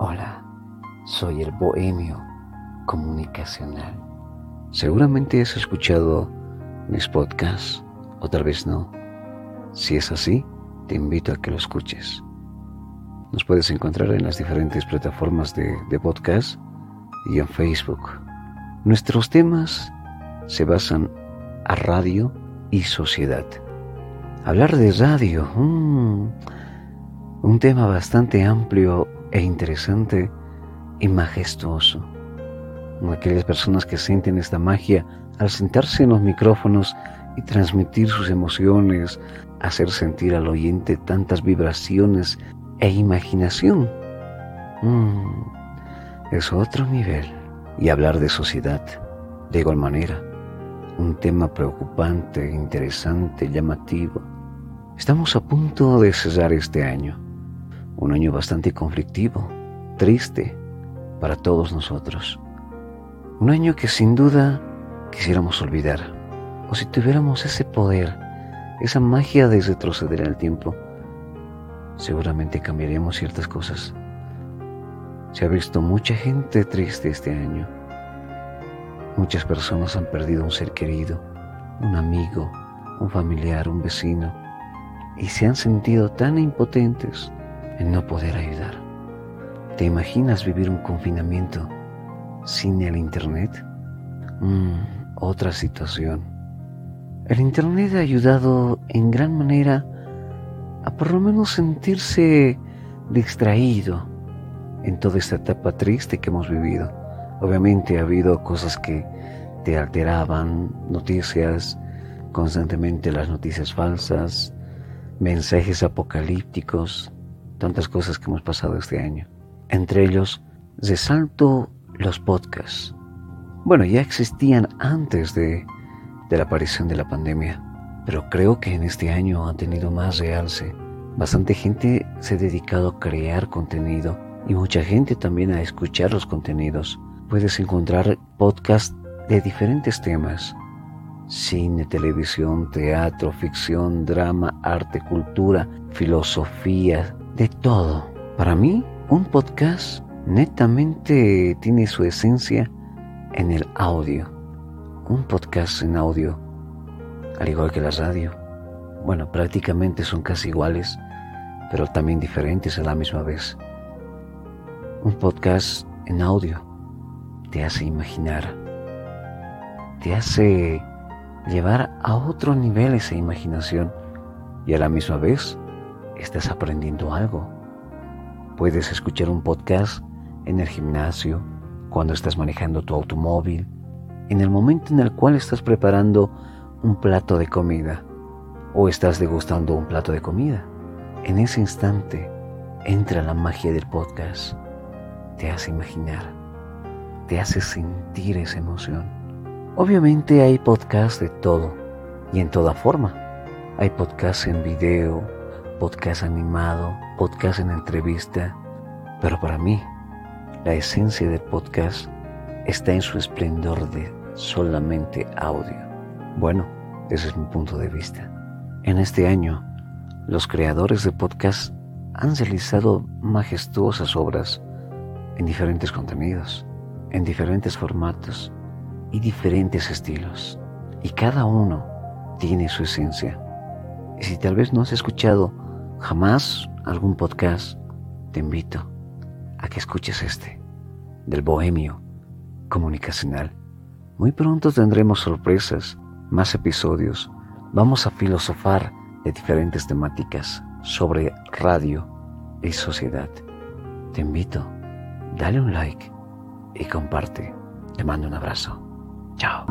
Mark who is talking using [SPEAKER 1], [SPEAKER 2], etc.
[SPEAKER 1] Hola, soy el bohemio comunicacional. Seguramente has escuchado mis podcasts, o tal vez no. Si es así, te invito a que lo escuches. Nos puedes encontrar en las diferentes plataformas de, podcast y en Facebook. Nuestros temas se basan a radio y sociedad. Hablar de radio, mm, un tema bastante amplio e interesante y majestuoso. Aquellas personas que sienten esta magia al sentarse en los micrófonos y transmitir sus emociones, hacer sentir al oyente tantas vibraciones e imaginación. Mm, es otro nivel. Y hablar de sociedad, de igual manera, un tema preocupante, interesante, llamativo. Estamos a punto de cesar este año un año bastante conflictivo, triste para todos nosotros. Un año que sin duda quisiéramos olvidar, o si tuviéramos ese poder, esa magia de retroceder en el tiempo, seguramente cambiaríamos ciertas cosas. Se ha visto mucha gente triste este año. Muchas personas han perdido un ser querido, un amigo, un familiar, un vecino, y se han sentido tan impotentes en no poder ayudar. ¿Te imaginas vivir un confinamiento sin el Internet? Mm, otra situación. El Internet ha ayudado en gran manera a por lo menos sentirse distraído en toda esta etapa triste que hemos vivido. Obviamente ha habido cosas que te alteraban, noticias, constantemente las noticias falsas, mensajes apocalípticos, tantas cosas que hemos pasado este año. Entre ellos, resalto los podcasts. Bueno, ya existían antes de, de la aparición de la pandemia, pero creo que en este año han tenido más realce. Bastante gente se ha dedicado a crear contenido y mucha gente también a escuchar los contenidos. Puedes encontrar podcasts de diferentes temas. Cine, televisión, teatro, ficción, drama, arte, cultura, filosofía, de todo. Para mí, un podcast netamente tiene su esencia en el audio. Un podcast en audio, al igual que la radio, bueno, prácticamente son casi iguales, pero también diferentes a la misma vez. Un podcast en audio te hace imaginar, te hace llevar a otro nivel esa imaginación y a la misma vez estás aprendiendo algo. Puedes escuchar un podcast en el gimnasio, cuando estás manejando tu automóvil, en el momento en el cual estás preparando un plato de comida o estás degustando un plato de comida. En ese instante entra la magia del podcast. Te hace imaginar, te hace sentir esa emoción. Obviamente hay podcasts de todo y en toda forma. Hay podcasts en video, podcast animado, podcast en entrevista, pero para mí la esencia del podcast está en su esplendor de solamente audio. Bueno, ese es mi punto de vista. En este año, los creadores de podcast han realizado majestuosas obras en diferentes contenidos, en diferentes formatos y diferentes estilos. Y cada uno tiene su esencia. Y si tal vez no has escuchado jamás algún podcast, te invito a que escuches este, del Bohemio Comunicacional. Muy pronto tendremos sorpresas, más episodios. Vamos a filosofar de diferentes temáticas sobre radio y sociedad. Te invito, dale un like y comparte. Te mando un abrazo. Chao.